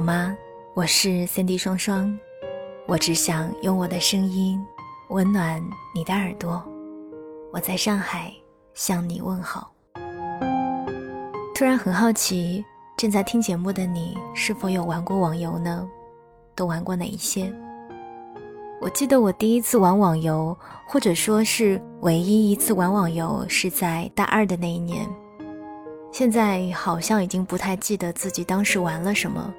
好吗？我是 Cindy 双双，我只想用我的声音温暖你的耳朵。我在上海向你问好。突然很好奇，正在听节目的你是否有玩过网游呢？都玩过哪一些？我记得我第一次玩网游，或者说是唯一一次玩网游，是在大二的那一年。现在好像已经不太记得自己当时玩了什么。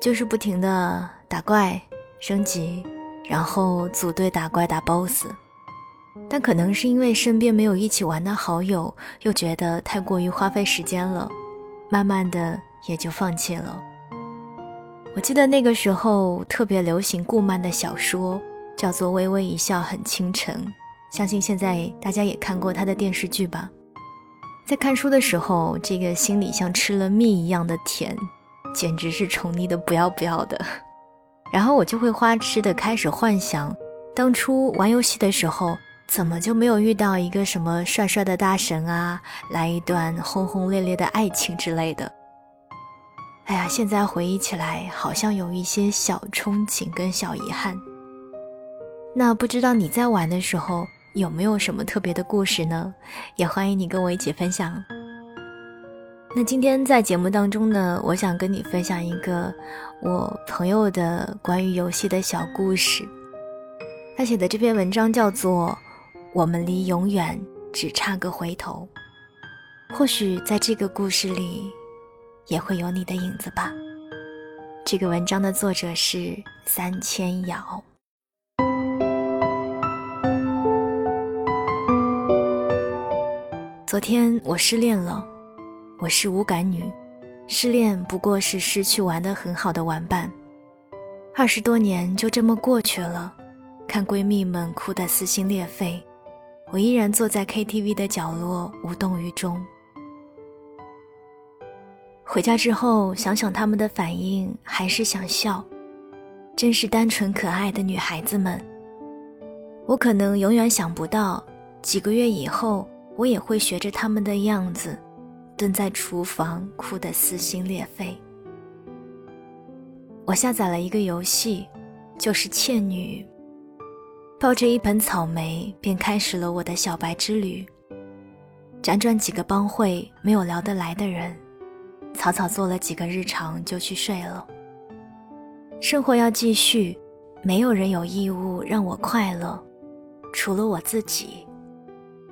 就是不停的打怪、升级，然后组队打怪打 BOSS，但可能是因为身边没有一起玩的好友，又觉得太过于花费时间了，慢慢的也就放弃了。我记得那个时候特别流行顾漫的小说，叫做《微微一笑很倾城》，相信现在大家也看过他的电视剧吧。在看书的时候，这个心里像吃了蜜一样的甜。简直是宠溺的不要不要的，然后我就会花痴的开始幻想，当初玩游戏的时候，怎么就没有遇到一个什么帅帅的大神啊，来一段轰轰烈烈的爱情之类的。哎呀，现在回忆起来，好像有一些小憧憬跟小遗憾。那不知道你在玩的时候有没有什么特别的故事呢？也欢迎你跟我一起分享。那今天在节目当中呢，我想跟你分享一个我朋友的关于游戏的小故事。他写的这篇文章叫做《我们离永远只差个回头》，或许在这个故事里也会有你的影子吧。这个文章的作者是三千瑶。昨天我失恋了。我是无感女，失恋不过是失去玩得很好的玩伴。二十多年就这么过去了，看闺蜜们哭得撕心裂肺，我依然坐在 KTV 的角落无动于衷。回家之后想想他们的反应，还是想笑，真是单纯可爱的女孩子们。我可能永远想不到，几个月以后我也会学着他们的样子。蹲在厨房哭得撕心裂肺。我下载了一个游戏，就是《倩女》。抱着一盆草莓，便开始了我的小白之旅。辗转几个帮会，没有聊得来的人，草草做了几个日常就去睡了。生活要继续，没有人有义务让我快乐，除了我自己。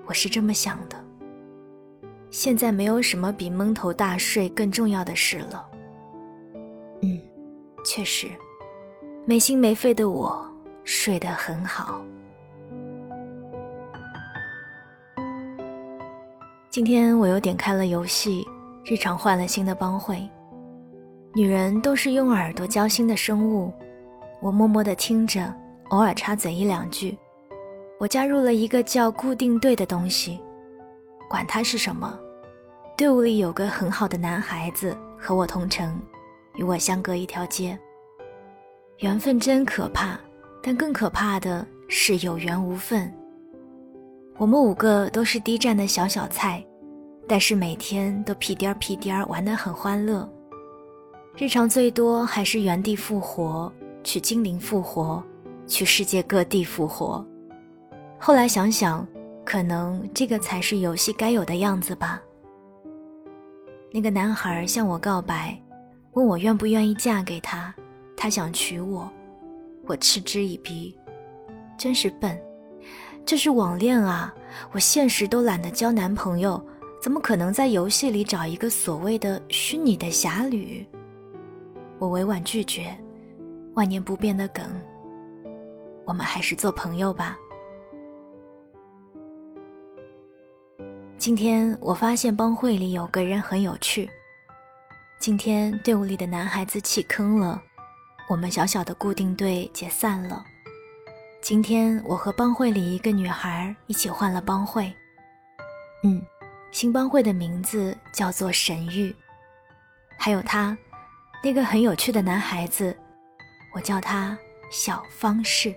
我是这么想的。现在没有什么比蒙头大睡更重要的事了。嗯，确实，没心没肺的我睡得很好。今天我又点开了游戏，日常换了新的帮会。女人都是用耳朵交心的生物，我默默的听着，偶尔插嘴一两句。我加入了一个叫固定队的东西，管它是什么。队伍里有个很好的男孩子和我同城，与我相隔一条街。缘分真可怕，但更可怕的是有缘无分。我们五个都是低站的小小菜，但是每天都屁颠儿屁颠儿玩得很欢乐。日常最多还是原地复活，去精灵复活，去世界各地复活。后来想想，可能这个才是游戏该有的样子吧。那个男孩向我告白，问我愿不愿意嫁给他，他想娶我，我嗤之以鼻，真是笨，这是网恋啊！我现实都懒得交男朋友，怎么可能在游戏里找一个所谓的虚拟的侠侣？我委婉拒绝，万年不变的梗，我们还是做朋友吧。今天我发现帮会里有个人很有趣。今天队伍里的男孩子弃坑了，我们小小的固定队解散了。今天我和帮会里一个女孩一起换了帮会。嗯，新帮会的名字叫做神域。还有他，那个很有趣的男孩子，我叫他小方士。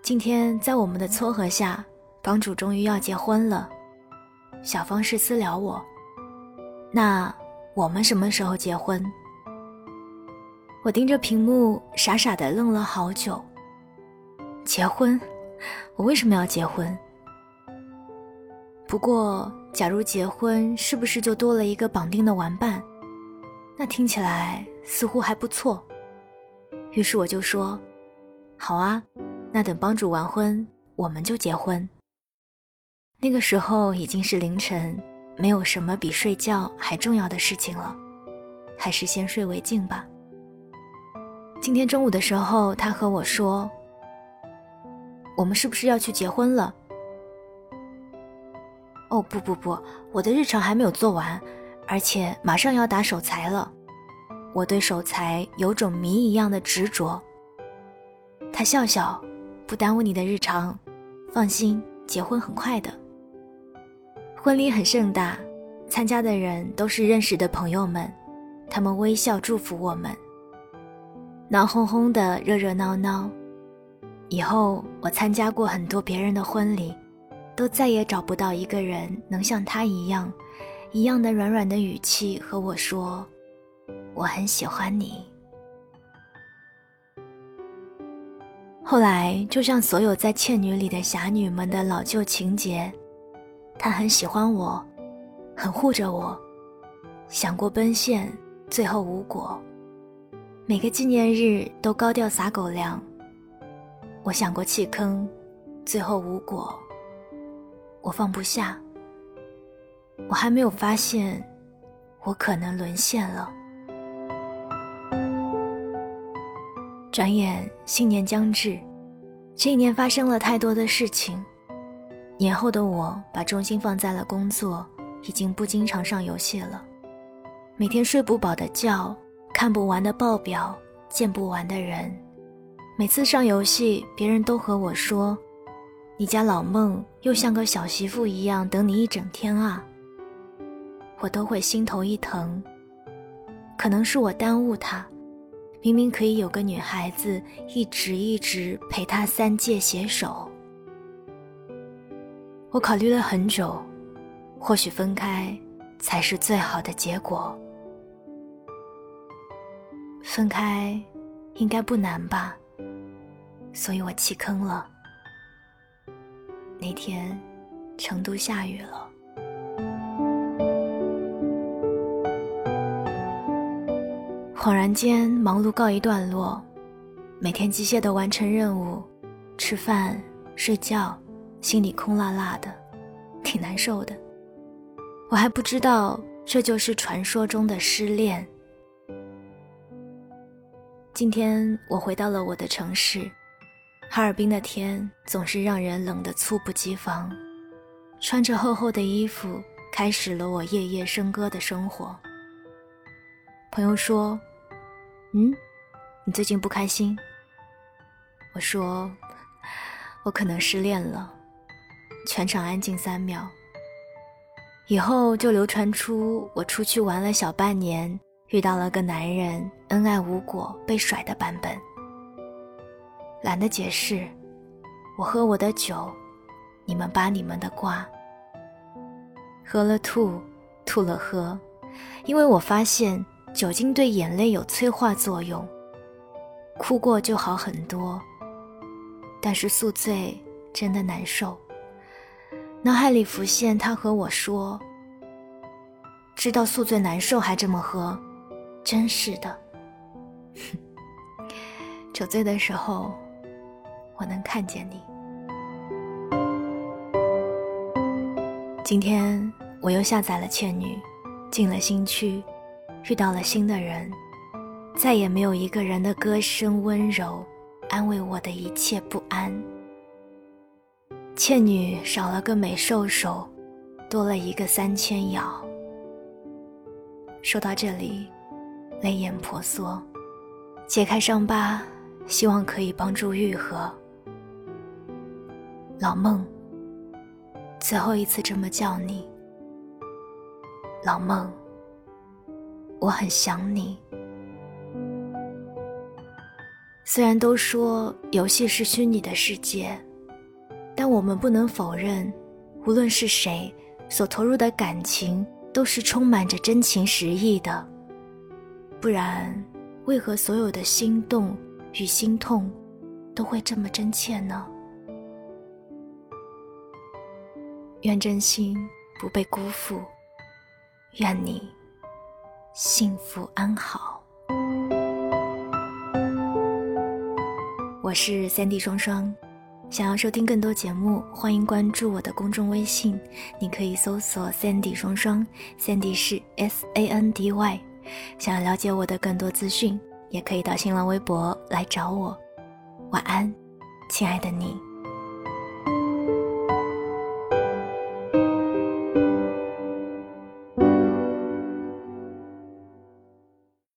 今天在我们的撮合下。帮主终于要结婚了，小方是私聊我。那我们什么时候结婚？我盯着屏幕，傻傻的愣了好久。结婚？我为什么要结婚？不过，假如结婚，是不是就多了一个绑定的玩伴？那听起来似乎还不错。于是我就说：“好啊，那等帮主完婚，我们就结婚。”那个时候已经是凌晨，没有什么比睡觉还重要的事情了，还是先睡为敬吧。今天中午的时候，他和我说：“我们是不是要去结婚了？”哦不不不，我的日常还没有做完，而且马上要打手财了。我对手财有种谜一样的执着。他笑笑，不耽误你的日常，放心，结婚很快的。婚礼很盛大，参加的人都是认识的朋友们，他们微笑祝福我们。闹哄哄的，热热闹闹。以后我参加过很多别人的婚礼，都再也找不到一个人能像他一样，一样的软软的语气和我说：“我很喜欢你。”后来，就像所有在《倩女》里的侠女们的老旧情节。他很喜欢我，很护着我，想过奔现，最后无果。每个纪念日都高调撒狗粮。我想过弃坑，最后无果。我放不下。我还没有发现，我可能沦陷了。转眼新年将至，这一年发生了太多的事情。年后的我把重心放在了工作，已经不经常上游戏了。每天睡不饱的觉，看不完的报表，见不完的人。每次上游戏，别人都和我说：“你家老孟又像个小媳妇一样等你一整天啊。”我都会心头一疼。可能是我耽误他，明明可以有个女孩子一直一直陪他三界携手。我考虑了很久，或许分开才是最好的结果。分开应该不难吧，所以我弃坑了。那天，成都下雨了。恍然间，忙碌告一段落，每天机械的完成任务，吃饭，睡觉。心里空落落的，挺难受的。我还不知道这就是传说中的失恋。今天我回到了我的城市，哈尔滨的天总是让人冷得猝不及防。穿着厚厚的衣服，开始了我夜夜笙歌的生活。朋友说：“嗯，你最近不开心？”我说：“我可能失恋了。”全场安静三秒，以后就流传出我出去玩了小半年，遇到了个男人，恩爱无果，被甩的版本。懒得解释，我喝我的酒，你们扒你们的瓜。喝了吐，吐了喝，因为我发现酒精对眼泪有催化作用，哭过就好很多。但是宿醉真的难受。脑海里浮现他和我说：“知道宿醉难受还这么喝，真是的。”酒醉的时候，我能看见你。今天我又下载了《倩女》，进了新区，遇到了新的人，再也没有一个人的歌声温柔，安慰我的一切不安。倩女少了个美兽首，多了一个三千咬。说到这里，泪眼婆娑，揭开伤疤，希望可以帮助愈合。老孟，最后一次这么叫你，老孟，我很想你。虽然都说游戏是虚拟的世界。但我们不能否认，无论是谁所投入的感情，都是充满着真情实意的。不然，为何所有的心动与心痛都会这么真切呢？愿真心不被辜负，愿你幸福安好。我是三 D 双双。想要收听更多节目，欢迎关注我的公众微信，你可以搜索 “Sandy 双双 ”，Sandy 是 S A N D Y。想要了解我的更多资讯，也可以到新浪微博来找我。晚安，亲爱的你。